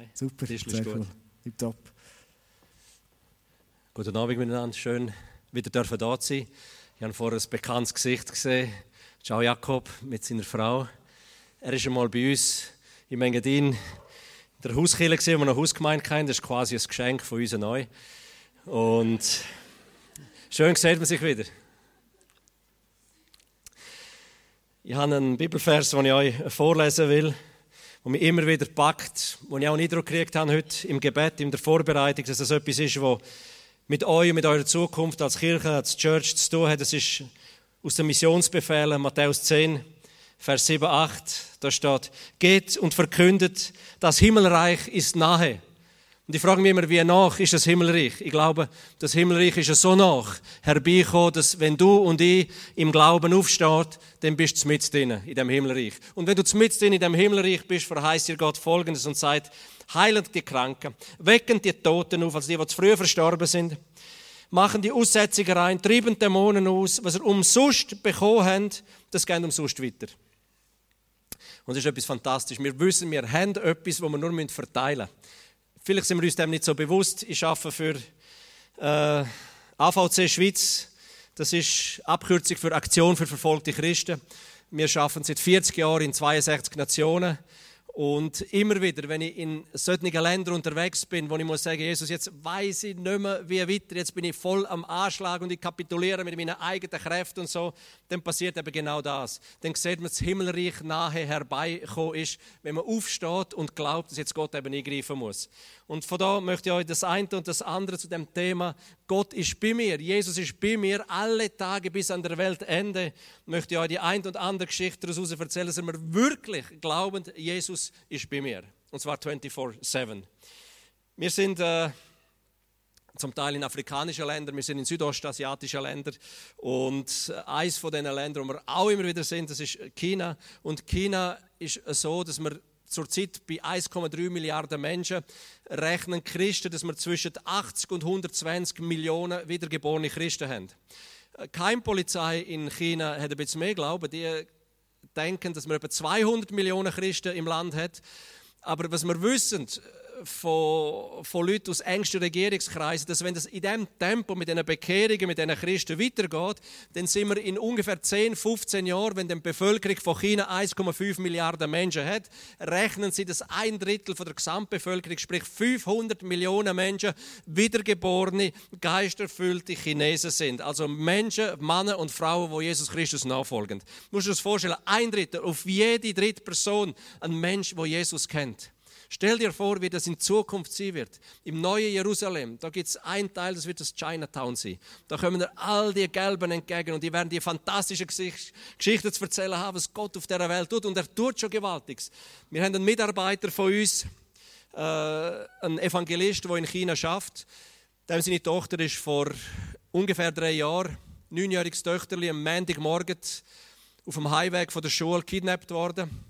Nein. Super, Tischl sehr gut. cool. Top. Guten Abend miteinander. Schön, wieder dürfen da zu sein. Ich habe vorher ein bekanntes Gesicht gesehen. Ciao Jakob mit seiner Frau. Er ist einmal bei uns im Engadin in der Hauskirche gesehen, wo wir noch Hausgemeinde kennen. Das ist quasi ein Geschenk von uns neu. Und schön sieht man sich wieder. Ich habe einen Bibelvers, den ich euch vorlesen will, der mich immer wieder packt, wo ich auch einen Eindruck gekriegt habe heute im Gebet, in der Vorbereitung, dass das etwas ist, was mit euch mit eurer Zukunft als Kirche, als Church zu tun hat. Das ist aus den Missionsbefehlen, Matthäus 10, Vers 7, 8. Da steht, geht und verkündet, das Himmelreich ist nahe. Und ich frage mich immer, wie nach ist das Himmelreich? Ich glaube, das Himmelreich ist ja so nach herbeigekommen, dass wenn du und ich im Glauben aufsteht, dann bist du mit drin, in dem Himmelreich. Und wenn du mit drin in dem Himmelreich bist, verheißt dir Gott Folgendes und sagt, heilen die Kranken, wecken die Toten auf, also die, die zu früh verstorben sind, machen die Aussetzungen rein, treiben Dämonen aus, was ihr umsonst bekommen habt, das geht umsonst weiter. Und das ist etwas fantastisch. Wir wissen, wir haben etwas, das wir nur verteilen müssen. Vielleicht sind wir uns dem nicht so bewusst. Ich arbeite für äh, AVC Schweiz. Das ist Abkürzung für Aktion für verfolgte Christen. Wir arbeiten seit 40 Jahren in 62 Nationen. Und immer wieder, wenn ich in solchen Ländern unterwegs bin, wo ich muss sagen, Jesus, jetzt weiß ich nicht mehr, wie weiter, jetzt bin ich voll am Anschlag und ich kapituliere mit meinen eigenen Kräften und so, dann passiert eben genau das. Dann sieht man, das Himmelreich nahe herbeikommen ist, wenn man aufsteht und glaubt, dass jetzt Gott eben eingreifen muss. Und von da möchte ich euch das eine und das andere zu dem Thema, Gott ist bei mir, Jesus ist bei mir, alle Tage bis an der Weltende, möchte ich euch die ein und andere Geschichte daraus erzählen, dass wir wirklich glauben, Jesus ist bei mir. Und zwar 24-7. Wir sind äh, zum Teil in afrikanischen Ländern, wir sind in südostasiatischen Ländern. Und eines von diesen Ländern, wo wir auch immer wieder sind, das ist China. Und China ist so, dass wir zurzeit bei 1,3 Milliarden Menschen rechnen Christen, dass wir zwischen 80 und 120 Millionen wiedergeborene Christen haben. Keine Polizei in China hat ein bisschen mehr Glauben. Die denken, dass man etwa 200 Millionen Christen im Land hat. Aber was wir wissen von, von Leuten aus engsten Regierungskreisen, dass wenn das in diesem Tempo mit diesen Bekehrungen, mit diesen Christen weitergeht, dann sind wir in ungefähr 10, 15 Jahren, wenn die Bevölkerung von China 1,5 Milliarden Menschen hat, rechnen sie, dass ein Drittel von der Gesamtbevölkerung, sprich 500 Millionen Menschen, wiedergeborene, geisterfüllte Chinesen sind. Also Menschen, Männer und Frauen, die Jesus Christus nachfolgen. Du musst dir das vorstellen, ein Drittel, auf jede dritte Person ein Mensch, der Jesus kennt. Stell dir vor, wie das in Zukunft sein wird. Im neuen Jerusalem, da gibt es einen Teil, das wird das Chinatown sein. Da kommen dir all die Gelben entgegen und die werden die fantastische Geschichten zu erzählen haben, was Gott auf dieser Welt tut. Und er tut schon Gewaltiges. Wir haben einen Mitarbeiter von uns, äh, einen Evangelist, der in China schafft. Dem seine Tochter ist vor ungefähr drei Jahren, neunjähriges Töchterli, am Montagmorgen auf dem Highway von der Schule kidnappt worden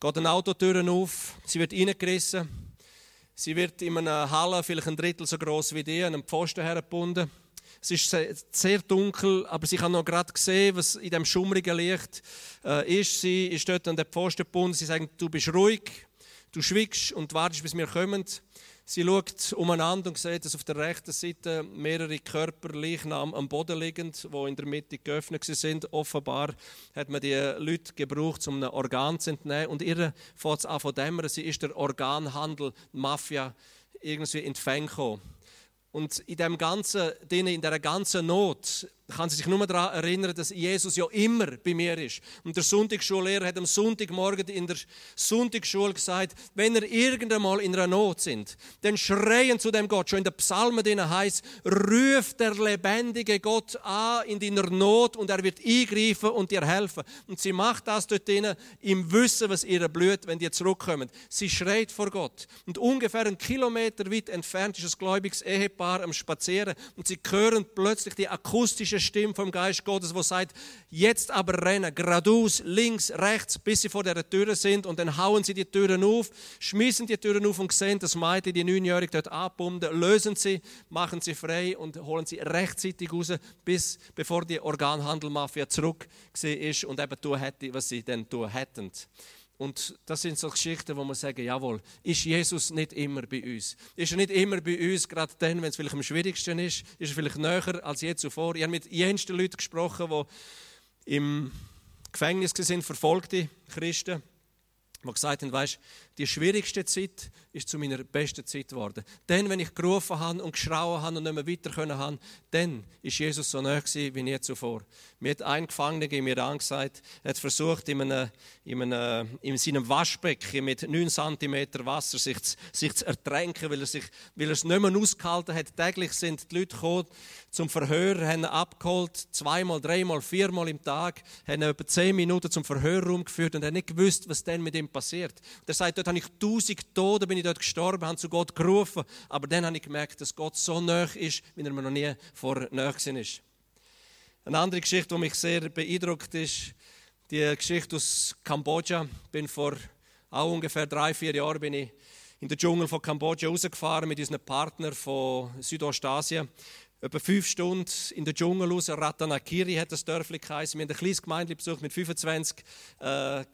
geht eine Autotür auf, sie wird reingerissen, sie wird in einer Halle vielleicht ein Drittel so groß wie die, an einem Pfosten hergebunden. Es ist sehr dunkel, aber sie kann noch gerade sehen, was in dem schummrigen Licht äh, ist. Sie ist dort an den Pfosten gebunden. Sie sagen, du bist ruhig, du schwiegst und wartest, bis wir kommen. Sie schaut umeinander und sieht, dass auf der rechten Seite mehrere Körper, Leichnam am Boden liegen, wo in der Mitte geöffnet sind. Offenbar hat man die Leute gebraucht, um ein Organ zu entnehmen. Und ihr fängt an von dämmern, sie ist der Organhandel, Mafia, irgendwie gekommen. Und in dem ganzen, in dieser ganzen Not kann sie sich nur daran erinnern, dass Jesus ja immer bei mir ist. Und der Sonntagsschullehrer hat am Sonntagmorgen in der Sonntagsschule gesagt, wenn ihr irgendwann in einer Not sind, dann schreien zu dem Gott. Schon in den Psalmen denen heißt, ruft der lebendige Gott an in deiner Not und er wird eingreifen und dir helfen. Und sie macht das dort drinnen im Wissen, was ihr blüht, wenn die zurückkommen. Sie schreit vor Gott. Und ungefähr einen Kilometer weit entfernt ist ein gläubiges Ehepaar am Spazieren und sie hören plötzlich die akustische Stimme vom Geist Gottes, wo sagt, jetzt aber rennen, geradeaus, links, rechts, bis sie vor der Tür sind und dann hauen sie die Türen auf, schmissen die Türen auf und sehen das Mädchen, die Neunjährige, dort abbunden, lösen sie, machen sie frei und holen sie rechtzeitig raus, bis bevor die Organhandelmafia zurück ist und eben tun hätte, was sie dann tun hätten. Und das sind so Geschichten, wo man sagen, jawohl, ist Jesus nicht immer bei uns? Ist er nicht immer bei uns, gerade dann, wenn es vielleicht am schwierigsten ist? Ist er vielleicht näher als je zuvor? Ich habe mit jensten Leuten gesprochen, die im Gefängnis sind, verfolgte Christen, die gesagt haben, weißt, die schwierigste Zeit ist zu meiner besten Zeit geworden. Dann, wenn ich gerufen habe und geschrauen habe und nicht mehr weiter können haben, dann ist Jesus so nahe wie nie zuvor. Mir hat ein Gefangener in mir angesagt, er hat versucht, in, einem, in, einem, in seinem Waschbecken mit 9 cm Wasser sich, sich zu ertränken, weil er, sich, weil er es nicht mehr ausgehalten hat. Täglich sind die Leute gekommen zum Verhör, haben ihn abgeholt, zweimal, dreimal, viermal im Tag, haben ihn etwa zehn Minuten zum Verhörraum geführt und hat nicht gewusst, was dann mit ihm passiert. Und er sagt, dort habe ich tausend Tote, bin ich dort gestorben, habe zu Gott gerufen, aber dann habe ich gemerkt, dass Gott so nah ist, wie er mir noch nie vorher nahe ist. Eine andere Geschichte, die mich sehr beeindruckt ist, die Geschichte aus Kambodscha. Bin vor auch ungefähr drei, vier Jahren bin ich in den Dschungel von Kambodscha rausgefahren mit unseren Partnern von Südostasien. Etwa fünf Stunden in den Dschungel raus. Ratanakiri hat das Dörfli geheißen. Wir haben ein kleines Gemeinde besucht mit 25 äh,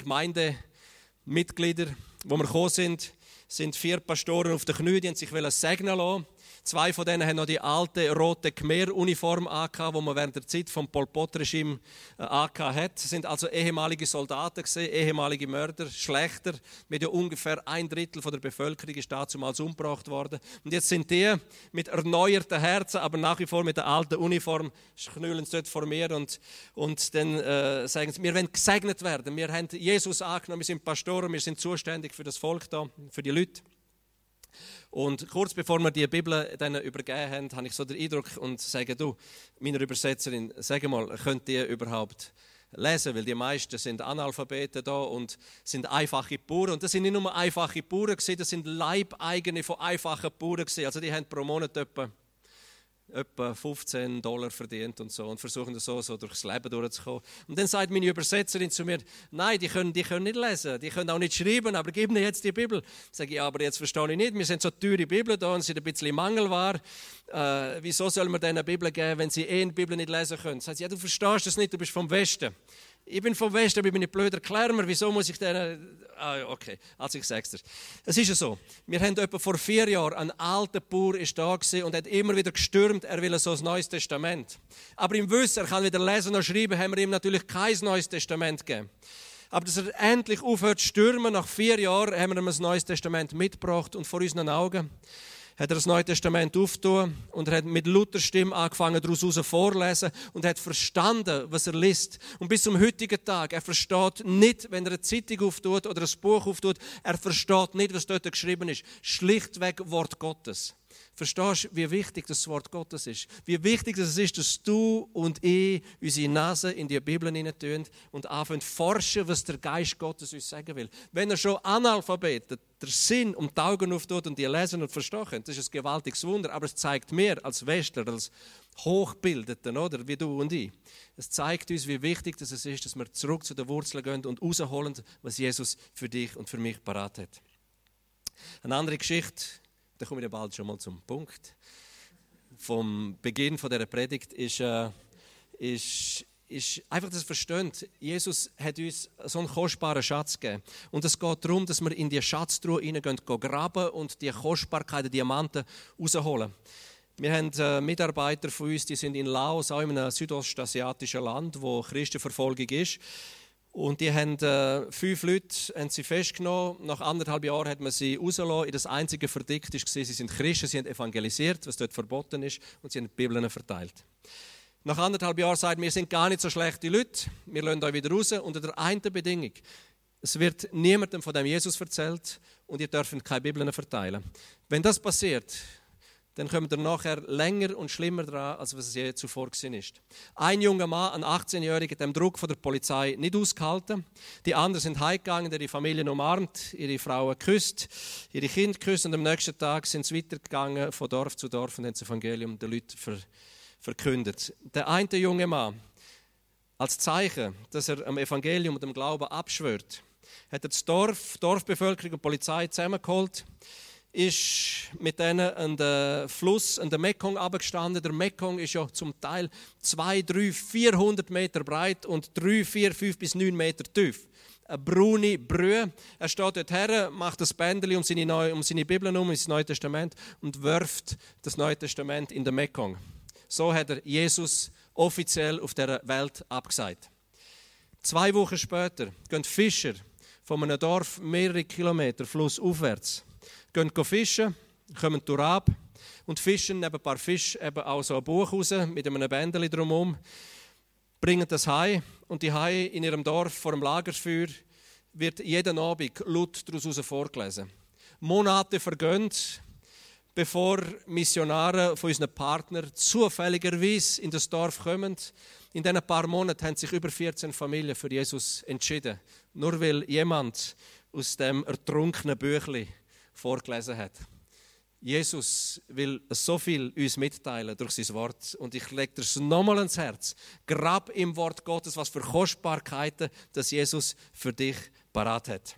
Gemeindemitgliedern. Wo wir gekommen sind, sind vier Pastoren auf den Knien, die sich segnen lassen Zwei von denen haben noch die alte rote Khmer-Uniform angehabt, die man während der Zeit vom Pol Pot-Regime äh, angehabt hat. Sie sind also ehemalige Soldaten gewesen, ehemalige Mörder, Schlechter. Mit ja ungefähr ein Drittel von der Bevölkerung ist damals umgebracht worden. Und jetzt sind die mit erneuerten Herzen, aber nach wie vor mit der alten Uniform, knüllen sie dort vor mir und, und dann äh, sagen sie, wir wollen gesegnet werden. Wir haben Jesus angenommen, wir sind Pastoren, wir sind zuständig für das Volk da, für die Leute. Und kurz bevor wir die Bibel dann übergeben haben, habe ich so den Eindruck und sage, du, meiner Übersetzerin, sag mal, könnt ihr überhaupt lesen? Weil die meisten sind Analphabeten da und sind einfache Bauern. Und das sind nicht nur einfache Bauern, das sind Leibeigene von einfachen Bauern. Also die haben pro Monat etwa etwa 15 Dollar verdient und so und versuchen so, so durchs Leben durchzukommen. Und dann sagt meine Übersetzerin zu mir, nein, die können, die können nicht lesen, die können auch nicht schreiben, aber gib mir jetzt die Bibel. Sage ich, ja, aber jetzt verstehe ich nicht, wir sind so teure Bibel da und sind ein bisschen mangelbar. Äh, wieso soll man denen eine Bibel geben, wenn sie eh die Bibel nicht lesen können? Sagt sie, ja, du verstehst das nicht, du bist vom Westen. Ich bin vom Westen, aber ich bin nicht blöd. Erklär wieso muss ich denen... Ah, okay, also ich sag's dir. Es ist ja so, wir haben etwa vor vier Jahren, ein alter Bauer ist da und hat immer wieder gestürmt, er will so ein neues Testament. Aber im Wissen, er kann weder lesen noch schreiben, haben wir ihm natürlich kein neues Testament gegeben. Aber dass er endlich aufhört zu stürmen, nach vier Jahren haben wir ihm ein neues Testament mitgebracht und vor unseren Augen hat er das Neue Testament aufgetan und er hat mit lauter Stimme angefangen, daraus vorzulesen und hat verstanden, was er liest. Und bis zum heutigen Tag, er versteht nicht, wenn er eine Zeitung auftut oder ein Buch auftut, er versteht nicht, was dort geschrieben ist. Schlichtweg Wort Gottes. Verstehst du, wie wichtig das Wort Gottes ist? Wie wichtig es ist, dass du und ich unsere Nase in die Bibel hinein und anfangen zu forschen, was der Geist Gottes uns sagen will. Wenn er schon Analphabeten der Sinn um die Augen auftut und die lesen und verstehen, das ist ein gewaltiges Wunder, aber es zeigt mir als Westler, als Hochbildeten, oder, wie du und ich, es zeigt uns, wie wichtig es ist, dass wir zurück zu den Wurzeln gehen und rausholen, was Jesus für dich und für mich parat hat. Eine andere Geschichte, da komme ich bald schon mal zum Punkt. Vom Beginn von dieser Predigt ist, äh, ist, ist einfach das Verstehen. Jesus hat uns so einen kostbaren Schatz gegeben. Und es geht darum, dass wir in die Schatztruhe hineingehen, graben und die Kostbarkeiten, Diamanten rausholen. Wir haben äh, Mitarbeiter von uns, die sind in Laos, auch in einem südostasiatischen Land, wo Christenverfolgung ist. Und die haben äh, fünf Leute haben sie festgenommen. Nach anderthalb Jahren hat man sie rausgelassen. Das einzige Verdikt war, sie sind Christen, sie haben evangelisiert, was dort verboten ist, und sie haben die Bibeln verteilt. Nach anderthalb Jahren sagt wir sind gar nicht so schlechte Leute, wir lassen euch wieder raus, unter der einen Bedingung. Es wird niemandem von dem Jesus erzählt und ihr dürft keine Bibeln verteilen. Wenn das passiert, dann kommen wir nachher länger und schlimmer dran, als was es je zuvor gewesen ist. Ein junger Mann, ein 18-Jähriger, hat dem Druck von der Polizei nicht ausgehalten. Die anderen sind heimgegangen, ihre Familien umarmt, ihre Frauen geküsst, ihre Kinder geküsst und am nächsten Tag sind sie weitergegangen von Dorf zu Dorf und haben das Evangelium den Leuten ver verkündet. Der eine junge Mann, als Zeichen, dass er am Evangelium und dem Glauben abschwört, hat er das Dorf, Dorfbevölkerung und Polizei zusammengeholt ist mit denen an den Fluss, an den Mekong abgestanden. Der Mekong ist ja zum Teil 2, 3, 400 Meter breit und 3, 4, 5 bis 9 Meter tief. eine braune Brühe. Er steht dort her, macht das Bändeli um seine, Neu um seine Bibel um, ins Neue Testament und wirft das Neue Testament in den Mekong. So hat er Jesus offiziell auf der Welt abgesagt. Zwei Wochen später gehen Fischer von einem Dorf mehrere Kilometer flussaufwärts, gehen fischen, kommen durch ab und fischen neben ein paar Fisch eben auch so ein Buch raus mit einem Bändeli drumherum, bringen das Hai und die Hai in ihrem Dorf vor dem Lagerfeuer wird jeden Abend laut daraus vorgelesen. Monate vergehen, bevor Missionare von unseren Partnern zufälligerweise in das Dorf kommen. In diesen paar Monaten haben sich über 14 Familien für Jesus entschieden. Nur weil jemand aus dem ertrunkenen Büchlein vorgelesen hat. Jesus will so viel uns mitteilen durch sein Wort. Und ich lege dir nochmal ans Herz. Grab im Wort Gottes, was für Kostbarkeiten das Jesus für dich parat hat.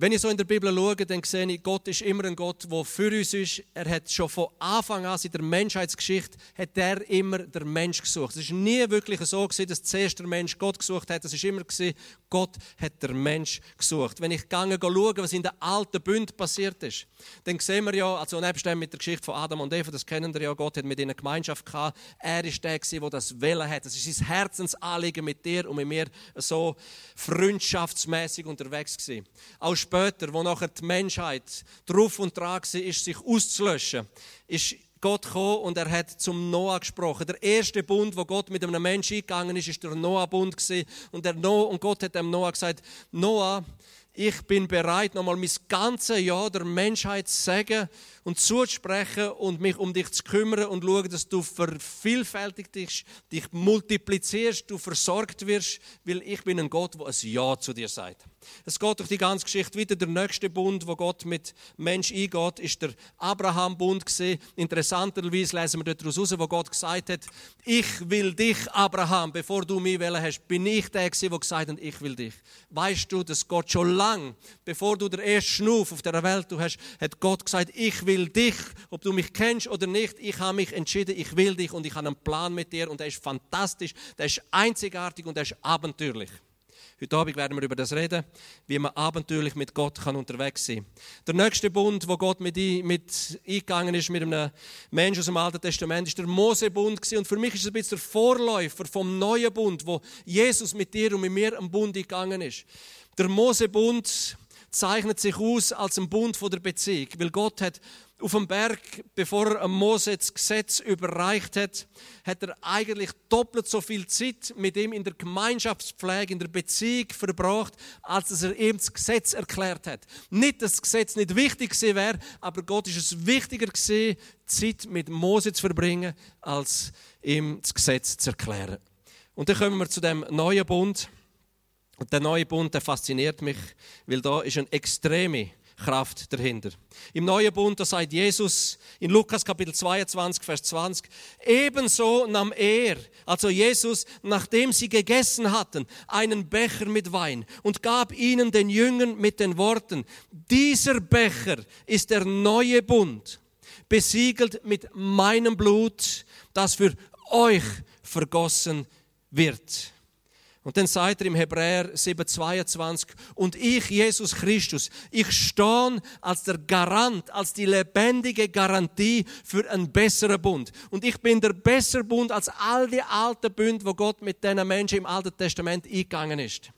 Wenn ich so in der Bibel schaue, dann sehe ich, Gott ist immer ein Gott, der für uns ist. Er hat schon von Anfang an in der Menschheitsgeschichte hat er immer der Mensch gesucht. Es ist nie wirklich so gewesen, dass zuerst der Mensch Gott gesucht hat. Es ist immer gewesen, Gott hat der Mensch gesucht. Wenn ich gehe schaue, was in der alten Bund passiert ist, dann sehen wir ja, also nebst dem mit der Geschichte von Adam und Eva, das kennen wir ja, Gott hat mit ihnen Gemeinschaft gehabt. Er ist der gewesen, der das Wählen hat. Es ist sein Herzensanliegen mit dir und mit mir so freundschaftsmäßig unterwegs gewesen. Auch später, wo nachher die Menschheit drauf und dran war, ist sich auszulöschen, ist Gott gekommen und er hat zum Noah gesprochen. Der erste Bund, wo Gott mit einem Menschen eingegangen ist, ist der Noah-Bund und der Noah und Gott hat dem Noah gesagt: Noah, ich bin bereit, nochmal mein ganzes Jahr der Menschheit zu sagen und zuzusprechen und mich um dich zu kümmern und schauen, dass du vervielfältigt dich, dich multiplizierst, du versorgt wirst, weil ich bin ein Gott, der ein Ja zu dir sagt. Es geht durch die ganze Geschichte weiter. Der nächste Bund, wo Gott mit Mensch eingeht, ist der Abraham-Bund Interessanterweise lesen wir dort raus, wo Gott gesagt hat, ich will dich, Abraham, bevor du mich wählen hast, bin ich der der gesagt hat, ich will dich. Weißt du, dass Gott schon lang, bevor du der erste Schnuf auf der Welt du hast, hat Gott gesagt, ich will dich, ob du mich kennst oder nicht, ich habe mich entschieden, ich will dich und ich habe einen Plan mit dir und der ist fantastisch, der ist einzigartig und der ist abenteuerlich. Heute Abend werden wir über das reden, wie man abenteuerlich mit Gott kann unterwegs sein kann. Der nächste Bund, wo Gott mit, mit eingegangen ist mit einem Menschen aus dem Alten Testament, ist der Mosebund und für mich ist es ein bisschen der Vorläufer vom neuen Bund, wo Jesus mit dir und mit mir am Bund eingegangen ist. Der Mosebund zeichnet sich aus als ein Bund von der Beziehung, weil Gott hat auf dem Berg, bevor er Mose das Gesetz überreicht hat, hat er eigentlich doppelt so viel Zeit mit ihm in der Gemeinschaftspflege, in der Beziehung verbracht, als dass er ihm das Gesetz erklärt hat. Nicht, dass das Gesetz nicht wichtig gewesen wäre, aber Gott ist es wichtiger gewesen, Zeit mit Mose zu verbringen, als ihm das Gesetz zu erklären. Und dann kommen wir zu dem neuen Bund. Und der neue Bund, der fasziniert mich, weil da ist eine extreme Kraft dahinter. Im neuen Bund, da sagt Jesus in Lukas Kapitel 22, Vers 20, ebenso nahm er, also Jesus, nachdem sie gegessen hatten, einen Becher mit Wein und gab ihnen den Jüngern mit den Worten, dieser Becher ist der neue Bund, besiegelt mit meinem Blut, das für euch vergossen wird. Und dann sagt er im Hebräer 7,22, und ich, Jesus Christus, ich stehe als der Garant, als die lebendige Garantie für einen besseren Bund. Und ich bin der bessere Bund als all die alten Bünde, wo Gott mit diesen Menschen im Alten Testament eingegangen ist.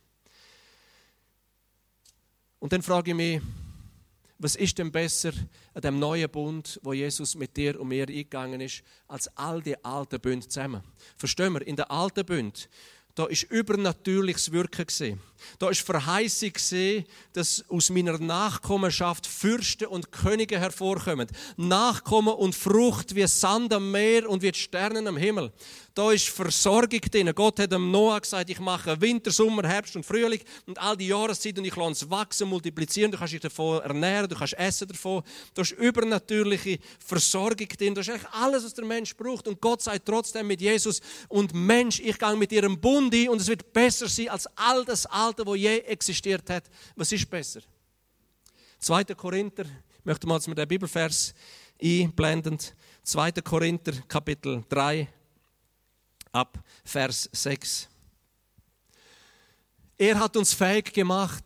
Und dann frage ich mich, was ist denn besser an dem neuen Bund, wo Jesus mit dir und mir eingegangen ist, als all die alten Bünde zusammen? Verstehen wir, in der alten Bund da ist übernatürliches Wirken gesehen. Da ist Verheißung gesehen, dass aus meiner Nachkommenschaft Fürsten und Könige hervorkommen. Nachkommen und Frucht wie Sand am Meer und wie die Sterne am Himmel. Da ist Versorgung drin. Gott hat dem Noah gesagt, ich mache Winter, Sommer, Herbst und Frühling und all die Jahreszeiten und ich lasse es wachsen, multiplizieren. Du kannst dich davon ernähren, du kannst essen davon. Da ist übernatürliche Versorgung drin. Da ist eigentlich alles, was der Mensch braucht. Und Gott sagt trotzdem mit Jesus, und Mensch, ich gehe mit im Bund ein und es wird besser sein als all das Alte, was je existiert hat. Was ist besser? 2. Korinther, ich möchte mal mit dem Bibelvers einblenden. 2. Korinther, Kapitel 3, ab Vers 6. Er hat uns fähig gemacht,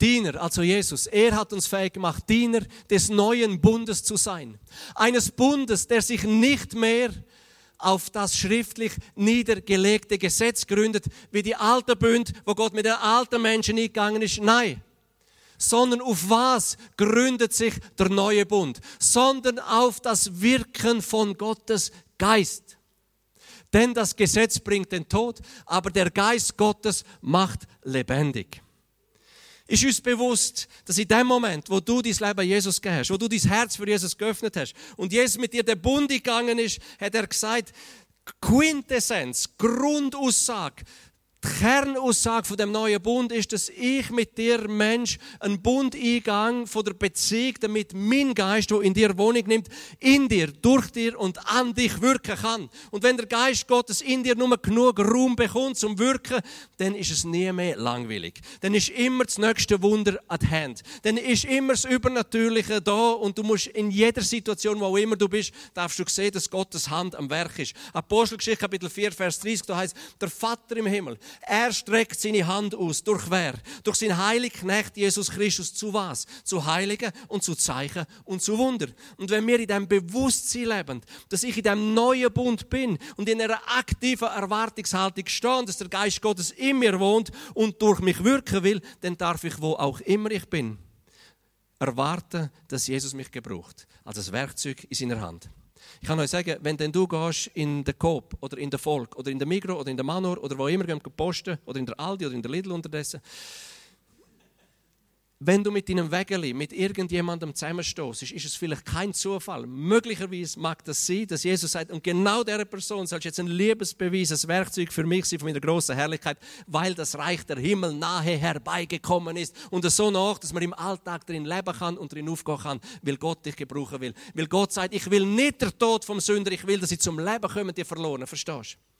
Diener, also Jesus, er hat uns fähig gemacht, Diener des neuen Bundes zu sein. Eines Bundes, der sich nicht mehr auf das schriftlich niedergelegte Gesetz gründet, wie die alte Bund, wo Gott mit den alten Menschen nicht gegangen ist. Nein. Sondern auf was gründet sich der neue Bund? Sondern auf das Wirken von Gottes Geist. Denn das Gesetz bringt den Tod, aber der Geist Gottes macht lebendig. Ist uns bewusst, dass in dem Moment, wo du dein Leben Jesus gegeben hast, wo du dein Herz für Jesus geöffnet hast und Jesus mit dir den Bund gegangen ist, hat er gesagt, Quintessenz, Grundaussage, die Kernaussage von dem neuen Bund ist, dass ich mit dir, Mensch, einen Bund eingang von der Beziehung, damit mein Geist, der in dir Wohnung nimmt, in dir, durch dir und an dich wirken kann. Und wenn der Geist Gottes in dir nur genug Raum bekommt zum Wirken, dann ist es nie mehr langweilig. Dann ist immer das nächste Wunder at hand. Dann ist immer das Übernatürliche da und du musst in jeder Situation, wo auch immer du bist, darfst du sehen, dass Gottes Hand am Werk ist. Apostelgeschichte Kapitel 4, Vers 30, da heißt, der Vater im Himmel, er streckt seine Hand aus. Durch wer? Durch seinen heiligen Knecht Jesus Christus. Zu was? Zu Heiligen und zu Zeichen und zu Wunder. Und wenn wir in dem Bewusstsein leben, dass ich in dem neuen Bund bin und in einer aktiven Erwartungshaltung stehe, dass der Geist Gottes in mir wohnt und durch mich wirken will, dann darf ich, wo auch immer ich bin, erwarten, dass Jesus mich gebraucht. Als ein Werkzeug in seiner Hand. Ich kann euch sagen, wenn denn du gehst in der Coop oder in der Volk oder in der Migro oder in der Manor oder wo immer gehen posten oder in der Aldi oder in der Lidl unterdessen, wenn du mit deinem Wägeli mit irgendjemandem zusammenstoßt, ist es vielleicht kein Zufall. Möglicherweise mag das sein, dass Jesus sagt, und genau dieser Person soll jetzt ein Liebesbeweis, ein Werkzeug für mich sein von meiner großen Herrlichkeit, weil das Reich der Himmel nahe herbeigekommen ist und so nach, dass man im Alltag drin leben kann und drin aufgehen kann, weil Gott dich gebrauchen will. Weil Gott sagt, ich will nicht der Tod vom Sünder, ich will, dass sie zum Leben kommen, die verloren. Verstehst du?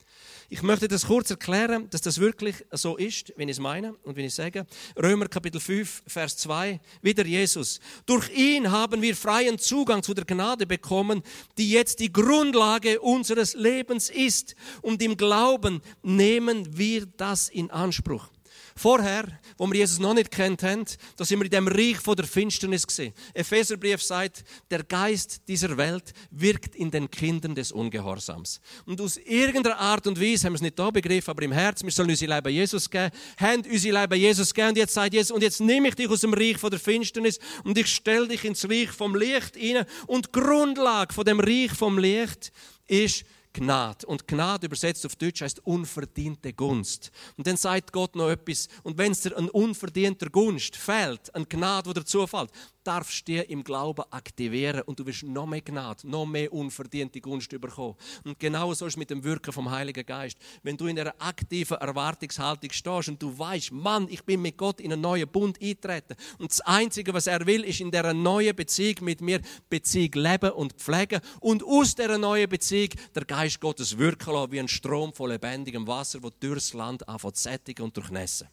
Ich möchte das kurz erklären, dass das wirklich so ist, wenn ich es meine und wenn ich sage. Römer Kapitel 5, Vers 2, wieder Jesus. Durch ihn haben wir freien Zugang zu der Gnade bekommen, die jetzt die Grundlage unseres Lebens ist. Und im Glauben nehmen wir das in Anspruch. Vorher, wo wir Jesus noch nicht kennt haben, da sind wir in dem Reich von der Finsternis gesehen. Epheserbrief sagt, der Geist dieser Welt wirkt in den Kindern des Ungehorsams. Und aus irgendeiner Art und Weise haben wir es nicht da begriffen, aber im Herz, wir sollen unser Leben Jesus geben, haben unser Leben Jesus gegeben und jetzt sagt Jesus, und jetzt nehme ich dich aus dem Reich von der Finsternis und ich stelle dich ins Reich vom Licht hinein und die Grundlage von dem Reich vom Licht ist Gnade. Und Gnade übersetzt auf Deutsch heißt unverdiente Gunst. Und dann sagt Gott noch etwas. Und wenn es dir ein unverdienter Gunst fehlt, ein Gnade, wo dir zufällt, darfst du dir im Glauben aktivieren und du wirst noch mehr Gnade, noch mehr unverdiente Gunst bekommen. Und genau so ist es mit dem Wirken vom Heiligen Geist. Wenn du in einer aktiven Erwartungshaltung stehst und du weißt, Mann, ich bin mit Gott in einen neuen Bund eintreten und das Einzige, was er will, ist in dieser neuen Beziehung mit mir Beziehung leben und pflegen und aus dieser neuen Beziehung der Geist Gottes wirken lassen, wie ein Strom von lebendigem Wasser, der durchs Land anfängt zu sättigen und durchnässen.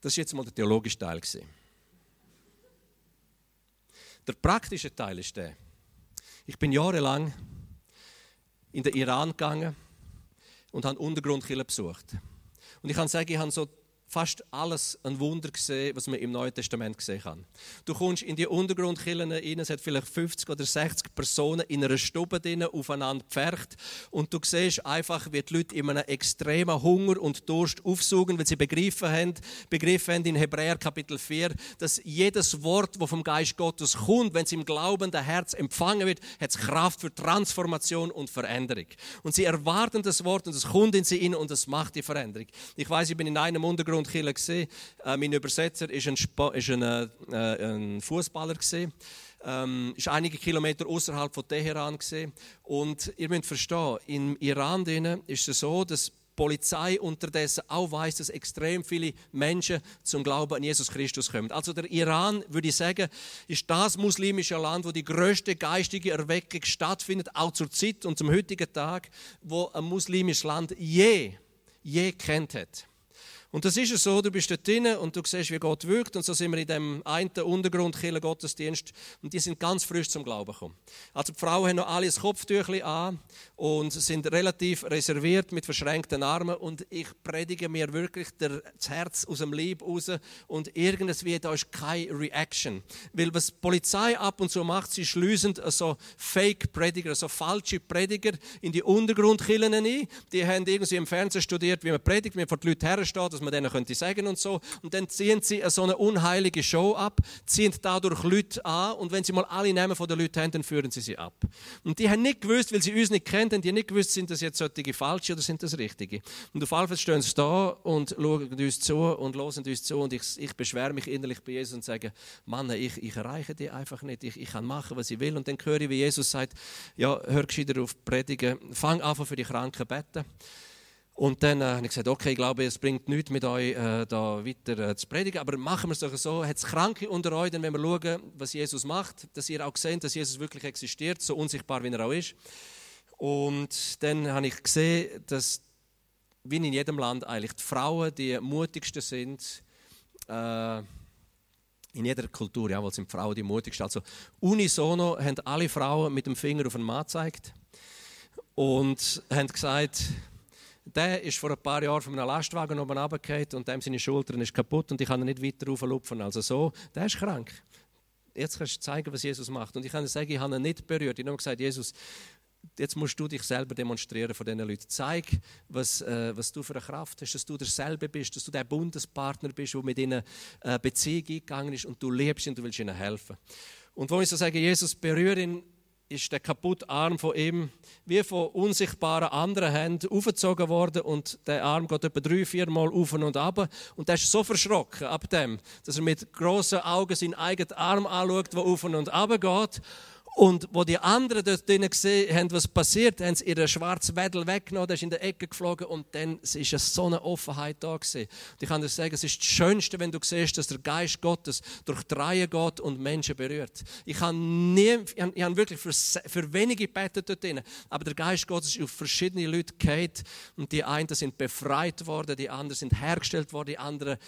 Das war jetzt mal der theologische Teil. Der praktische Teil ist der. Ich bin jahrelang in den Iran gegangen und habe Untergrundkirche besucht. Und ich kann sagen, ich habe so fast alles ein Wunder gesehen, was man im Neuen Testament gesehen kann. Du kommst in die Untergrundkillen rein, es hat vielleicht 50 oder 60 Personen in einer Stube drin, aufeinander pfercht und du siehst einfach, wie die Leute in einem extremen Hunger und Durst aufsuchen, weil sie begriffen haben, begriffen haben in Hebräer Kapitel 4, dass jedes Wort, das vom Geist Gottes kommt, wenn es im Glauben der Herz empfangen wird, hat es Kraft für Transformation und Veränderung. Und sie erwarten das Wort und es kommt in sie in und es macht die Veränderung. Ich weiß, ich bin in einem Untergrund Untergrundkirche gesehen. Äh, mein Übersetzer ist ein, ein, äh, ein Fußballer gesehen. Ähm, ist einige Kilometer außerhalb von Teheran gesehen. Und ihr müsst verstehen, im Iran ist es so, dass die Polizei unterdessen auch weiß, dass extrem viele Menschen zum Glauben an Jesus Christus kommen. Also der Iran, würde ich sagen, ist das muslimische Land, wo die größte geistige Erweckung stattfindet, auch zur Zeit und zum heutigen Tag, wo ein muslimisches Land je, je kennt hat. Und das ist es so, du bist dort drin und du siehst, wie Gott wirkt. Und so sind wir in dem einen Untergrundkiller Gottesdienst und die sind ganz frisch zum Glauben gekommen. Also die Frauen haben noch alle ein Kopftüchli an und sind relativ reserviert mit verschränkten Armen und ich predige mir wirklich das Herz aus dem Leib raus und irgendwie da ist keine Reaction. Weil was die Polizei ab und zu macht, sie schließen so Fake-Prediger, so falsche Prediger in die Untergrundkillen ein. Die haben irgendwie im Fernsehen studiert, wie man predigt, wie man vor die Leute hersteht, man denen könnte sagen und so. Und dann ziehen sie so eine unheilige Show ab, ziehen dadurch Leute an und wenn sie mal alle Namen von den Leuten haben, dann führen sie sie ab. Und die haben nicht gewusst, weil sie uns nicht kennen, die haben nicht gewusst, sind das jetzt solche falsche oder sind das richtige. Und auf jeden Fall stehen sie da und schauen uns zu und hören uns zu und ich, ich beschwere mich innerlich bei Jesus und sage, Mann, ich, ich erreiche die einfach nicht, ich, ich kann machen, was ich will. Und dann höre ich, wie Jesus sagt, ja, hör gescheiter auf Predigen, fang an für die Kranken beten. Und dann äh, habe ich gesagt, okay, ich glaube, es bringt nichts mit euch äh, da weiter äh, zu predigen, aber machen wir es doch so, hat es Kranke unter euch, dann wenn wir schauen, was Jesus macht, dass ihr auch seht, dass Jesus wirklich existiert, so unsichtbar wie er auch ist. Und dann habe ich gesehen, dass, wie in jedem Land eigentlich, die Frauen die mutigsten sind, äh, in jeder Kultur, ja, weil sind die Frauen die mutigsten. Also unisono haben alle Frauen mit dem Finger auf den Mann gezeigt und haben gesagt, der ist vor ein paar Jahren von einem Lastwagen oben runtergefallen und dem seine Schultern ist kaputt und ich kann ihn nicht weiter rauflupfen. Also so, der ist krank. Jetzt kannst du zeigen, was Jesus macht. Und ich kann sagen, ich habe ihn nicht berührt. Ich habe gesagt, Jesus, jetzt musst du dich selber demonstrieren von diesen Leuten. Zeig, was, äh, was du für eine Kraft hast, dass du derselbe bist, dass du der Bundespartner bist, der mit ihnen äh, Beziehung eingegangen ist und du liebst ihn und du willst ihnen helfen. Und wo ich so sage, Jesus, berühre ihn ist der kaputte Arm von ihm wie von unsichtbaren anderen Händen aufgezogen worden und der Arm geht etwa drei, vier Mal auf und ab. Und er ist so verschrocken ab dem, dass er mit großen Augen seinen eigenen Arm anschaut, der auf und ab geht und wo die anderen dort drinnen gesehen haben, was passiert, haben sie ihren schwarzen Wedel weggenommen, der ist in der Ecke geflogen und dann ist so eine Offenheit da gewesen. Und ich kann dir sagen, es ist das Schönste, wenn du siehst, dass der Geist Gottes durch die Reihe geht und Menschen berührt. Ich habe, nie, ich habe, ich habe wirklich für, für wenige gebetet dort drinnen, aber der Geist Gottes ist auf verschiedene Leute gehalten und die einen sind befreit worden, die anderen sind hergestellt worden, die anderen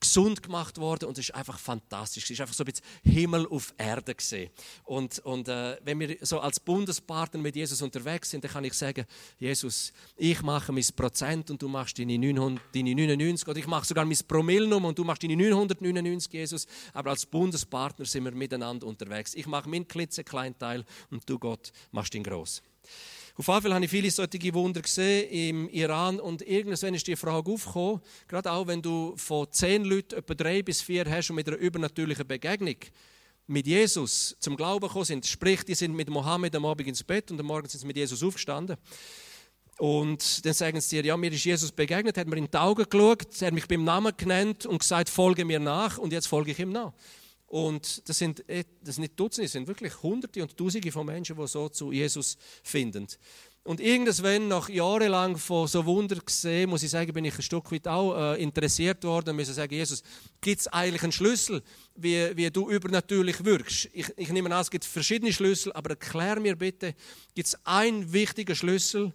gesund gemacht worden und es ist einfach fantastisch. Es ist einfach so ein bisschen Himmel auf Erde gesehen. Und, und äh, wenn wir so als Bundespartner mit Jesus unterwegs sind, dann kann ich sagen, Jesus, ich mache mein Prozent und du machst deine, 900, deine 99 oder ich mache sogar mein Promillnummer und du machst deine 999, Jesus. Aber als Bundespartner sind wir miteinander unterwegs. Ich mache meinen klitzekleinen Teil und du, Gott, machst ihn groß. Auf jeden Fall habe ich viele solche Wunder gesehen im Iran und irgendwann ist die Frage aufgekommen, gerade auch wenn du von zehn Leuten etwa drei bis vier hast und mit einer übernatürlichen Begegnung mit Jesus zum Glauben gekommen sind, sprich, die sind mit Mohammed am Abend ins Bett und am Morgen sind sie mit Jesus aufgestanden. Und dann sagen sie dir, ja, mir ist Jesus begegnet, hat mir in die Augen geschaut, hat mich beim Namen genannt und gesagt, folge mir nach und jetzt folge ich ihm nach. Und das sind, eh, das sind nicht Dutzende, das sind wirklich Hunderte und Tausende von Menschen, die so zu Jesus finden. Und irgendwann, nach jahrelang von so Wunder gesehen, muss ich sagen, bin ich ein Stück weit auch äh, interessiert worden muss sagen, Jesus, gibt es eigentlich einen Schlüssel, wie, wie du übernatürlich wirkst? Ich, ich nehme an, es gibt verschiedene Schlüssel, aber erklär mir bitte, gibt es einen wichtigen Schlüssel,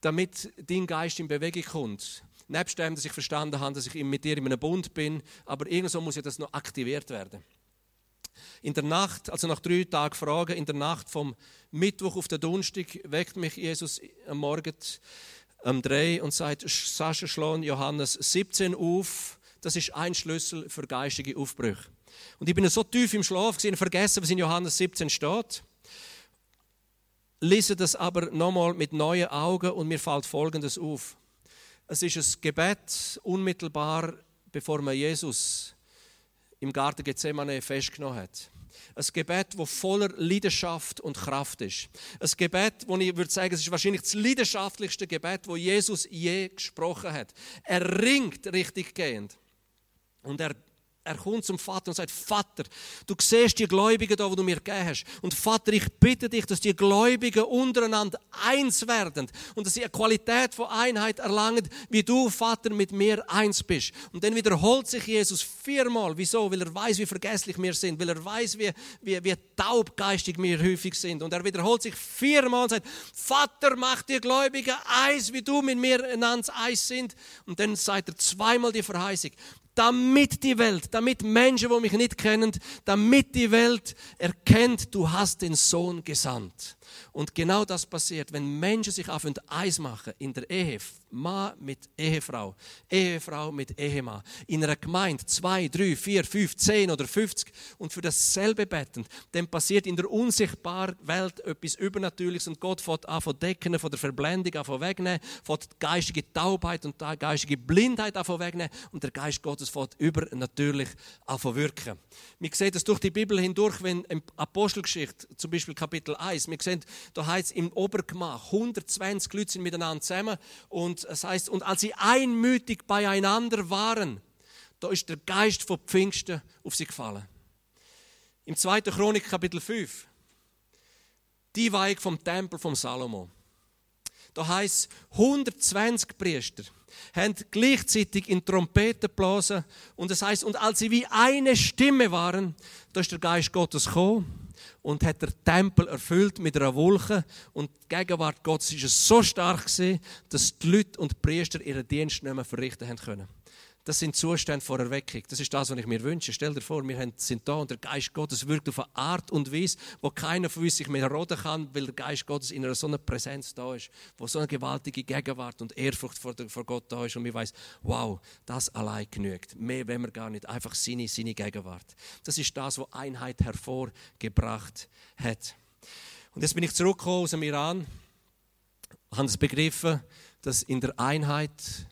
damit dein Geist in Bewegung kommt? Nebst dem, dass ich verstanden habe, dass ich mit dir in einem Bund bin, aber irgendwo muss ja das noch aktiviert werden. In der Nacht, also nach drei Tagen Fragen, in der Nacht vom Mittwoch auf den Donnerstag weckt mich Jesus am Morgen um drei und sagt, Sascha Schlon, Johannes 17 auf. Das ist ein Schlüssel für geistige Aufbrüche. Und ich bin so tief im Schlaf gesehen, vergessen, was in Johannes 17 steht. Lese das aber nochmal mit neuen Augen und mir fällt Folgendes auf. Es ist ein Gebet unmittelbar, bevor man Jesus im Garten Gethsemane festgenommen hat. Ein Gebet, das voller Leidenschaft und Kraft ist. Ein Gebet, wo ich würde sagen, es ist wahrscheinlich das leidenschaftlichste Gebet, wo Jesus je gesprochen hat. Er ringt richtig gehend. Und er er kommt zum Vater und sagt, Vater, du siehst die Gläubigen da, wo du mir gegeben hast. Und Vater, ich bitte dich, dass die Gläubigen untereinander eins werden und dass sie eine Qualität von Einheit erlangen, wie du, Vater, mit mir eins bist. Und dann wiederholt sich Jesus viermal. Wieso? Weil er weiß, wie vergesslich wir sind, weil er weiß, wie, wie, wie taubgeistig wir häufig sind. Und er wiederholt sich viermal und sagt, Vater, mach die Gläubigen eins, wie du mit mir einander eins sind. Und dann sagt er zweimal die Verheißung, damit die Welt, damit Menschen, die mich nicht kennen, damit die Welt erkennt, du hast den Sohn gesandt. Und genau das passiert, wenn Menschen sich auf ein Eis machen in der Ehe, Mann mit Ehefrau, Ehefrau mit Ehemann, in einer Gemeinde zwei, drei, vier, fünf, zehn oder 50 und für dasselbe betten, dann passiert in der unsichtbaren Welt etwas Übernatürliches und Gott fährt an von Decken, von der Verblendung von wegnehmen, die geistige Taubheit und geistige Blindheit von wegnehmen und der Geist Gottes fährt übernatürlich von wirken. Wir sehen das durch die Bibel hindurch, wenn Apostelgeschichte, zum Beispiel Kapitel 1, wir sehen, da heißt es im Obergemach, 120 Leute sind miteinander zusammen und es heißt, und als sie einmütig beieinander waren, da ist der Geist von Pfingsten auf sie gefallen. Im 2. Chronik Kapitel 5, die Weihung vom Tempel vom Salomo. Da heißt 120 Priester haben gleichzeitig in Trompeten geblasen und das heißt und als sie wie eine Stimme waren, da ist der Geist Gottes gekommen und hat der Tempel erfüllt mit einer Wolke und die Gegenwart Gottes ist so stark dass die Leute und die Priester ihren Dienst nicht mehr verrichten können. Das sind Zustände vor Erweckung. Das ist das, was ich mir wünsche. Stell dir vor, wir sind da und der Geist Gottes wirkt auf eine Art und Weise, wo keiner von uns sich mehr roden kann, weil der Geist Gottes in einer so einer Präsenz da ist, wo so eine gewaltige Gegenwart und Ehrfurcht vor, Gott da ist und wir weiß, wow, das allein genügt. Mehr wenn wir gar nicht. Einfach seine, seine Gegenwart. Das ist das, was Einheit hervorgebracht hat. Und jetzt bin ich zurückgekommen aus dem Iran, habe es begriffen, dass in der Einheit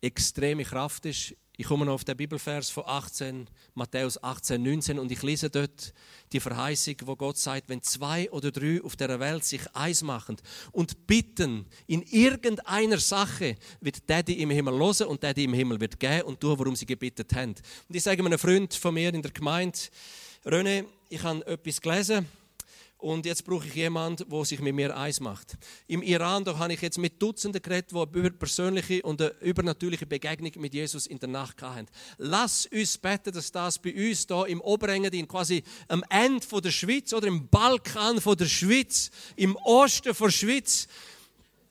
extreme Kraft ist. Ich komme noch auf den Bibelvers von 18, Matthäus 18, 19 und ich lese dort die Verheißung, wo Gott sagt, wenn zwei oder drei auf der Welt sich eins machen und bitten in irgendeiner Sache, wird der die im Himmel hören und der die im Himmel wird gehen und tun, worum sie gebeten haben. Und ich sage einem Freund von mir in der Gemeinde, René, ich habe etwas gelesen und jetzt brauche ich jemanden, der sich mit mir eins macht. Im Iran da habe ich jetzt mit Dutzenden geredet, die über persönliche und eine übernatürliche Begegnung mit Jesus in der Nacht hatten. Lass uns beten, dass das bei uns da im Oberengadin, quasi am Ende der Schweiz oder im Balkan der Schweiz, im Osten der Schweiz,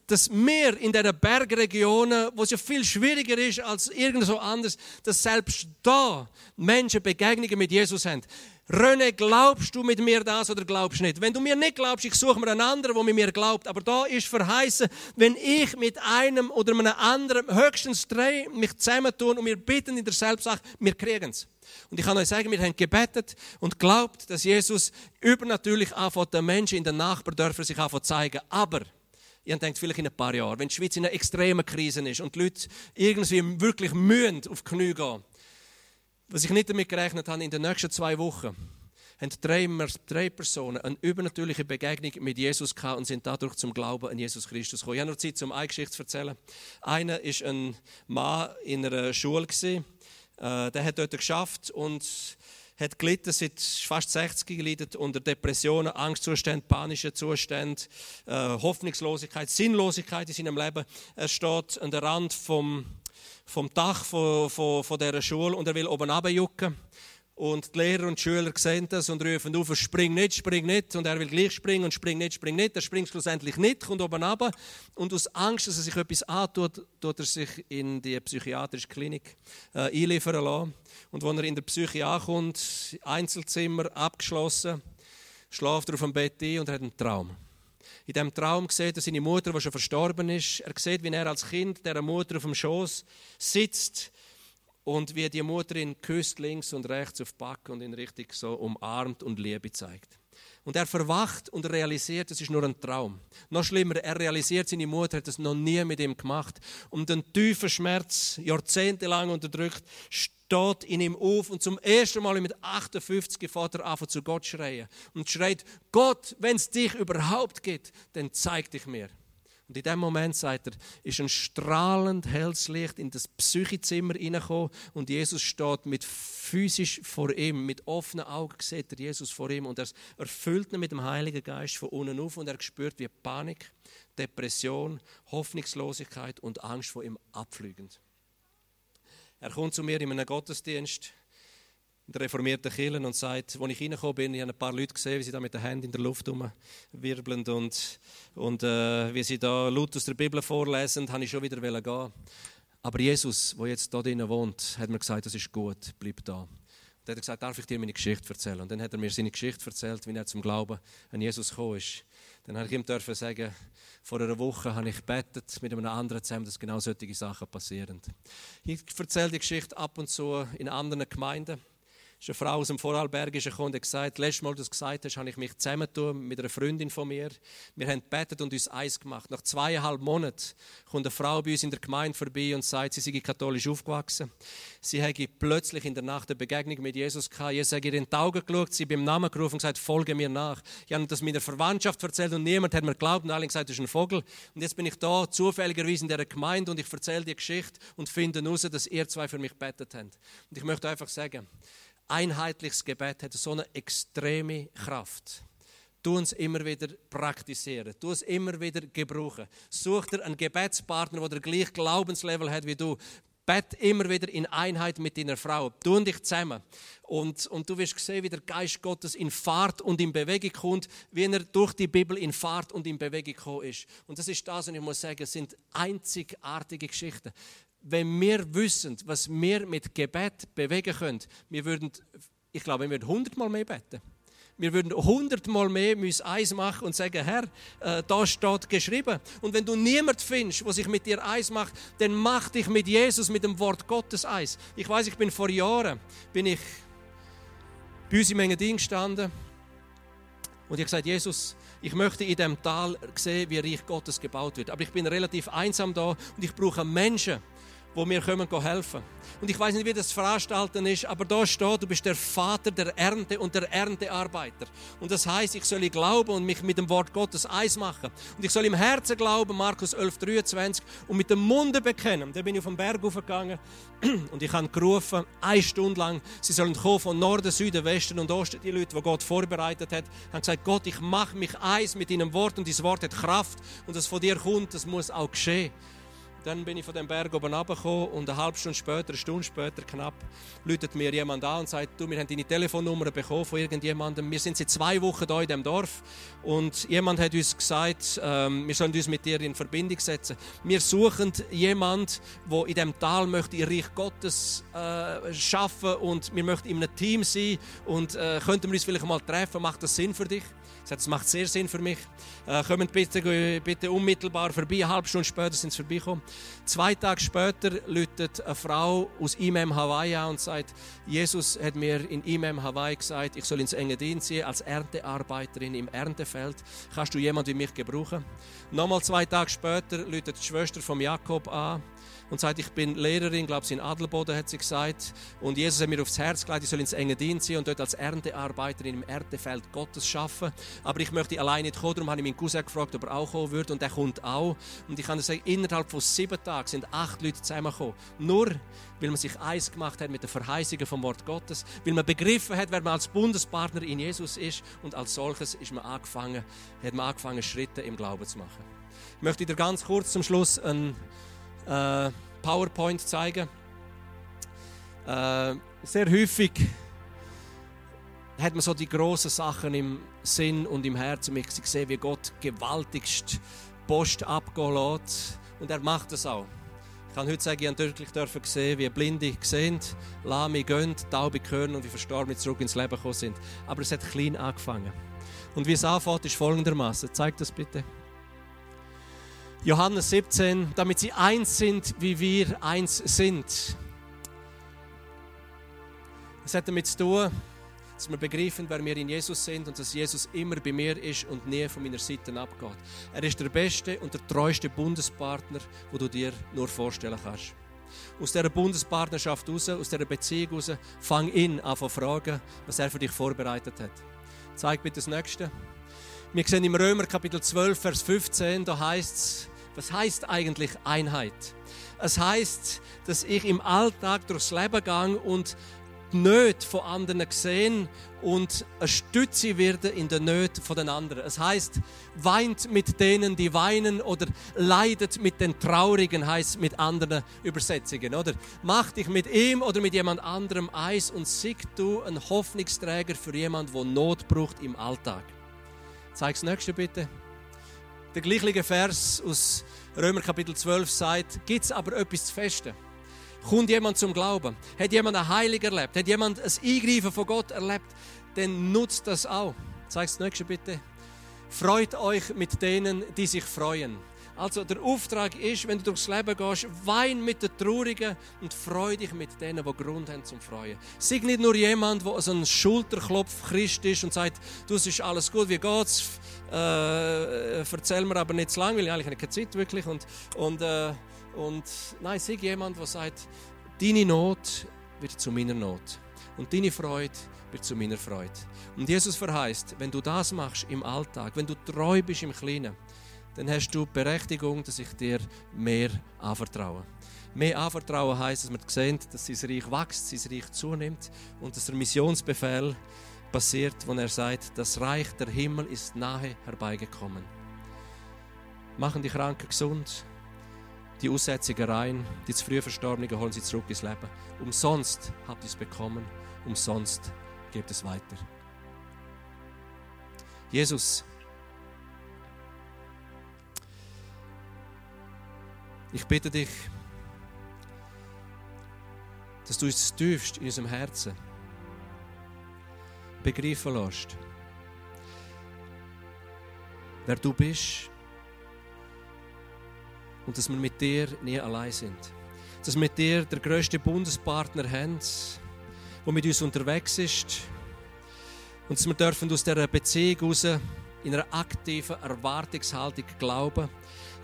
dass wir in diesen Bergregionen, wo es ja viel schwieriger ist als irgendwo anders, dass selbst da Menschen Begegnungen mit Jesus haben. René, glaubst du mit mir das oder glaubst du nicht? Wenn du mir nicht glaubst, ich suche mir einen anderen, der mit mir glaubt. Aber da ist verheißen, wenn ich mit einem oder einem anderen, höchstens drei, mich zusammentun und wir bitten in der Selbstsache, wir kriegen es. Und ich kann euch sagen, wir haben gebetet und glaubt, dass Jesus übernatürlich anfängt, den Menschen in den Nachbardörfern sich anfängt zeigen. Aber, ihr denkt vielleicht in ein paar Jahren, wenn die Schweiz in einer extremen Krise ist und die Leute irgendwie wirklich mühen auf die Knie gehen, was ich nicht damit gerechnet habe, in den nächsten zwei Wochen haben drei, drei Personen eine übernatürliche Begegnung mit Jesus gehabt und sind dadurch zum Glauben an Jesus Christus gekommen. Ich habe noch Zeit, um eine Geschichte zu erzählen. Einer ist ein Mann in einer Schule. Gewesen. Äh, der hat dort geschafft und hat gelitten, seit fast 60 gelitten unter Depressionen, Angstzuständen, panischen Zuständen, äh, Hoffnungslosigkeit, Sinnlosigkeit in seinem Leben. Er steht an der Rand vom vom Dach von, von, von dieser Schule und er will oben runterjucken. Und die Lehrer und die Schüler sehen das und rufen auf, spring nicht, spring nicht. Und er will gleich springen und spring nicht, spring nicht. Er springt schlussendlich nicht, kommt oben runter. Und aus Angst, dass er sich etwas antut, tut er sich in die psychiatrische Klinik äh, einliefern lassen. Und wenn er in der Psyche ankommt, Einzelzimmer abgeschlossen, schläft er auf dem Bett ein und hat einen Traum. In diesem Traum sieht er seine Mutter, die schon verstorben ist. Er sieht, wie er als Kind der Mutter auf dem Schoß sitzt und wie die Mutter ihn küsst links und rechts auf die Backe und ihn richtig so umarmt und Liebe zeigt. Und er verwacht und realisiert, es ist nur ein Traum. Noch schlimmer, er realisiert, seine Mutter hat es noch nie mit ihm gemacht. Und den tiefen Schmerz, jahrzehntelang unterdrückt, steht in ihm auf und zum ersten Mal mit 58 fährt er an zu Gott schreien und schreit, Gott, wenn es dich überhaupt gibt, dann zeig dich mir. Und in dem Moment, sagt er, ist ein strahlend helles Licht in das Psychezimmer hineingekommen und Jesus steht mit physisch vor ihm, mit offenen Augen sieht er Jesus vor ihm und er erfüllt ihn mit dem Heiligen Geist von unten auf und er spürt, wie Panik, Depression, Hoffnungslosigkeit und Angst vor ihm abfliegen. Er kommt zu mir in einem Gottesdienst der reformierten Kirche und sagt, als ich reingekommen bin, ich habe ein paar Leute gesehen, wie sie da mit den Händen in der Luft rumwirbeln und, und äh, wie sie da laut aus der Bibel vorlesen, habe ich schon wieder gehen Aber Jesus, der jetzt hier drinnen wohnt, hat mir gesagt, das ist gut, bleib da. Und er hat gesagt, darf ich dir meine Geschichte erzählen? Und dann hat er mir seine Geschichte erzählt, wie er zum Glauben an Jesus gekommen ist. Dann habe ich ihm dürfen sagen, vor einer Woche habe ich gebetet mit einem anderen zusammen, dass genau solche Sachen passieren. Ich erzähle die Geschichte ab und zu in anderen Gemeinden ist eine Frau aus dem Vorarlberg gekommen und hat gesagt, letztes Mal, als du gesagt hast, habe ich mich zusammengetan mit einer Freundin von mir. Wir haben gebetet und uns eins gemacht. Nach zweieinhalb Monaten kommt eine Frau bei uns in der Gemeinde vorbei und sagt, sie sei katholisch aufgewachsen. Sie hätte plötzlich in der Nacht eine Begegnung mit Jesus gehabt. Jesus hat ihr in die Augen geschaut, sie beim Namen gerufen und gesagt, folge mir nach. Ich habe das meiner Verwandtschaft erzählt und niemand hat mir geglaubt und alle haben gesagt, das ist ein Vogel. Und jetzt bin ich da, zufälligerweise in dieser Gemeinde und ich erzähle die Geschichte und finde heraus, dass ihr zwei für mich gebetet habt. Und ich möchte einfach sagen, einheitliches Gebet hat so eine extreme Kraft. Tu uns immer wieder praktizieren. Tu es immer wieder gebrauchen. Such dir einen Gebetspartner, der gleiche Glaubenslevel hat wie du. Bett immer wieder in Einheit mit deiner Frau. Tu dich zusammen. Und, und du wirst sehen, wie der Geist Gottes in Fahrt und in Bewegung kommt, wie er durch die Bibel in Fahrt und in Bewegung gekommen ist. Und das ist das, und ich muss sagen, es sind einzigartige Geschichten wenn wir wissen, was wir mit Gebet bewegen können, wir würden, ich glaube, wir würden hundertmal mehr beten. Wir würden hundertmal mehr müssen eins machen und sagen, Herr, äh, da steht geschrieben. Und wenn du niemand findest, der sich mit dir eins macht, dann mach dich mit Jesus, mit dem Wort Gottes eins. Ich weiß, ich bin vor Jahren, bin ich bei uns im Engadin gestanden und ich habe gesagt, Jesus, ich möchte in dem Tal sehen, wie Reich Gottes gebaut wird. Aber ich bin relativ einsam da und ich brauche Menschen, wo mir helfen können. Und ich weiß nicht, wie das veranstalten ist, aber da steht, du bist der Vater der Ernte und der Erntearbeiter. Und das heißt, ich soll glauben und mich mit dem Wort Gottes eins machen. Und ich soll im Herzen glauben, Markus 11, 23, und mit dem Munde bekennen. Da bin ich auf den Berg hochgegangen und ich habe gerufen, eine Stunde lang, sie sollen kommen von Norden, Süden, Westen und Osten. Die Leute, die Gott vorbereitet hat, haben gesagt, Gott, ich mache mich eins mit deinem Wort und dieses Wort hat Kraft und das von dir kommt, das muss auch geschehen. Dann bin ich von dem Berg oben runtergekommen und eine halbe Stunde später, eine Stunde später knapp, läutet mir jemand an und sagt, du, wir haben deine Telefonnummer bekommen von irgendjemandem. Wir sind seit zwei Wochen hier in dem Dorf und jemand hat uns gesagt, ähm, wir sollen uns mit dir in Verbindung setzen. Wir suchen jemanden, der in dem Tal möchte ihr Reich Gottes äh, schaffen und wir möchten in einem Team sein und äh, könnten wir uns vielleicht mal treffen. Macht das Sinn für dich? Das macht sehr Sinn für mich. Äh, kommt bitte, bitte unmittelbar vorbei. Eine halbe Stunde später sind sie vorbeigekommen. Zwei Tage später läutet eine Frau aus Imam Hawaii an und sagt, Jesus hat mir in Imam Hawaii gesagt, ich soll ins Engadin ziehen als Erntearbeiterin im Erntefeld. Kannst du jemanden wie mich gebrauchen? Nochmal zwei Tage später läutet die Schwester von Jakob an und sagt, ich bin Lehrerin, glaube ich, in Adelboden, hat sie gesagt. Und Jesus hat mir aufs Herz gelegt, ich soll ins enge Dienst ziehen und dort als Erntearbeiterin im Erntefeld Gottes arbeiten. Aber ich möchte alleine nicht kommen, darum habe ich meinen Cousin gefragt, ob er auch kommen würde. Und er kommt auch. Und ich kann sagen, innerhalb von sieben Tagen sind acht Leute zusammengekommen. Nur, weil man sich eins gemacht hat mit den Verheißungen vom Wort Gottes, weil man begriffen hat, wer man als Bundespartner in Jesus ist und als solches ist man angefangen, hat man angefangen, Schritte im Glauben zu machen. Ich möchte dir ganz kurz zum Schluss einen äh, PowerPoint zeigen. Äh, sehr häufig hat man so die großen Sachen im Sinn und im Herzen. Ich sehe, wie Gott gewaltigst Post abgehen lässt. Und er macht das auch. Ich kann heute sagen, ich habe deutlich dürfen sehen, wie Blinde sehen, Lahme gehen, Taube hören und wie Verstorbene zurück ins Leben gekommen sind. Aber es hat klein angefangen. Und wie es anfängt, ist folgendermaßen. Zeig das bitte. Johannes 17, damit sie eins sind, wie wir eins sind. Es hat damit zu tun, dass wir begreifen, wer wir in Jesus sind und dass Jesus immer bei mir ist und nie von meiner Seite abgeht. Er ist der beste und der treueste Bundespartner, wo du dir nur vorstellen kannst. Aus dieser Bundespartnerschaft heraus, aus dieser Beziehung heraus, fang ihn an zu fragen, was er für dich vorbereitet hat. Zeig bitte das Nächste. Wir sehen im Römer Kapitel 12, Vers 15, da heißt es, Was heißt eigentlich Einheit? Es heißt, dass ich im Alltag durchs Leben gehe und die Nöte von anderen sehen und eine Stütze werden in der Nöte von den anderen. Es heißt, weint mit denen, die weinen oder leidet mit den Traurigen, heißt mit anderen Übersetzungen, oder? Mach dich mit ihm oder mit jemand anderem eins und sieg du ein Hoffnungsträger für jemand, der Not braucht im Alltag. Zeig's nächste bitte. Der gleiche Vers aus Römer Kapitel 12 sagt, gibt es aber etwas zu festen? Kommt jemand zum Glauben? Hat jemand ein Heilig erlebt? Hat jemand ein Eingreifen von Gott erlebt? Dann nutzt das auch. Zeig das nächste bitte. Freut euch mit denen, die sich freuen. Also der Auftrag ist, wenn du durchs Leben gehst, wein mit den Traurigen und freu dich mit denen, die Grund haben zum Freuen. Sei nicht nur jemand, der so ein Schulterklopf Christ ist und sagt, du, es ist alles gut, wie geht's? Äh, erzähl mir aber nicht zu lange, weil ich eigentlich keine Zeit wirklich. Und, und, äh, und nein, sei jemand, der sagt, deine Not wird zu meiner Not. Und deine Freude wird zu meiner Freude. Und Jesus verheißt, wenn du das machst im Alltag, wenn du treu bist im Kleinen, dann hast du Berechtigung, dass ich dir mehr anvertraue. Mehr anvertrauen heißt, dass man sieht, dass sein Reich wächst, sein Reich zunimmt und dass der Missionsbefehl passiert, wo er sagt, das Reich der Himmel ist nahe herbeigekommen. Machen die Kranken gesund, die Aussätzigen rein, die zu früh Verstorbenen holen sie zurück ins Leben. Umsonst habt ihr es bekommen, umsonst gebt es weiter. Jesus, Ich bitte dich, dass du uns tiefst in unserem Herzen begreifen lässt, wer du bist und dass wir mit dir nie allein sind. Dass wir mit dir der größte Bundespartner haben, der mit uns unterwegs ist und dass wir dürfen aus dieser Beziehung heraus in einer aktiven Erwartungshaltung glauben,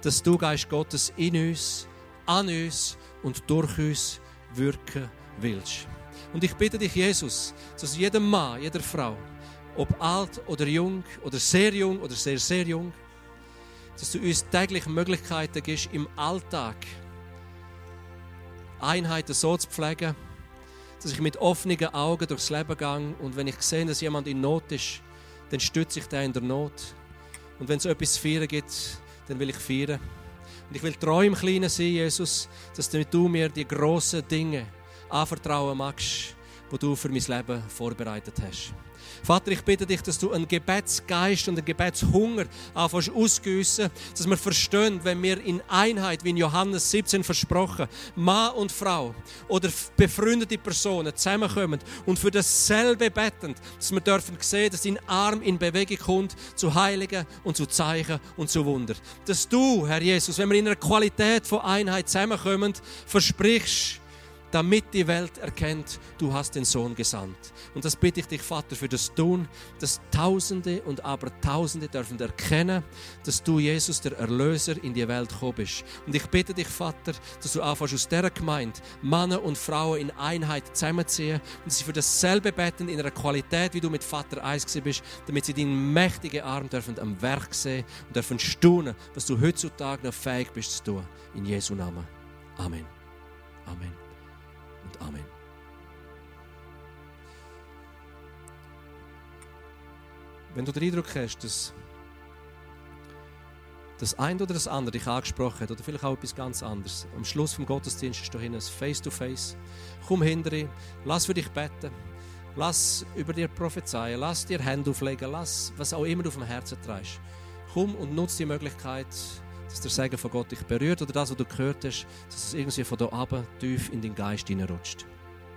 dass du, Geist Gottes, in uns, an uns und durch uns wirken willst. Und ich bitte dich, Jesus, dass jedem Mann, jeder Frau, ob alt oder jung oder sehr jung oder sehr, sehr jung, dass du uns täglich Möglichkeiten gibst, im Alltag Einheiten so zu pflegen, dass ich mit offenen Augen durchs Leben gehe und wenn ich sehe, dass jemand in Not ist, dann stütze ich den in der Not. Und wenn es etwas zu feiern gibt, dann will ich feiern. Und ich will treu im Kleinen sein, Jesus, dass du mir die grossen Dinge anvertrauen magst, die du für mein Leben vorbereitet hast. Vater, ich bitte dich, dass du einen Gebetsgeist und einen Gebetshunger anfängst ausgüssen, dass wir verstehen, wenn wir in Einheit, wie in Johannes 17 versprochen, Mann und Frau oder befreundete Personen zusammenkommen und für dasselbe beten, dass wir dürfen sehen, dass dein Arm in Bewegung kommt zu Heiligen und zu Zeichen und zu Wunder. Dass du, Herr Jesus, wenn wir in einer Qualität von Einheit zusammenkommen, versprichst, damit die Welt erkennt, du hast den Sohn gesandt. Und das bitte ich dich, Vater, für das Tun, dass Tausende und aber Tausende dürfen erkennen, dass du, Jesus, der Erlöser in die Welt gekommen bist. Und ich bitte dich, Vater, dass du anfängst aus dieser Gemeinde Männer und Frauen in Einheit zusammenziehen und sie für dasselbe beten in einer Qualität, wie du mit Vater eins bist, damit sie deinen mächtigen Arm dürfen am Werk sehen und dürfen staunen, was du heutzutage noch fähig bist zu tun. In Jesu Namen. Amen. Amen und Amen. Wenn du den Eindruck hast, dass das eine oder das andere dich angesprochen hat, oder vielleicht auch etwas ganz anderes, am Schluss vom Gottesdienst ist du hin, Face-to-Face. Komm hinterher, lass für dich beten, lass über dir prophezeien, lass dir Hände auflegen, lass was auch immer du auf dem Herzen trägst. Komm und nutze die Möglichkeit, dass der Segen von Gott dich berührt oder das, was du gehört hast, dass es irgendwie von da oben tief in den Geist hineinrutscht.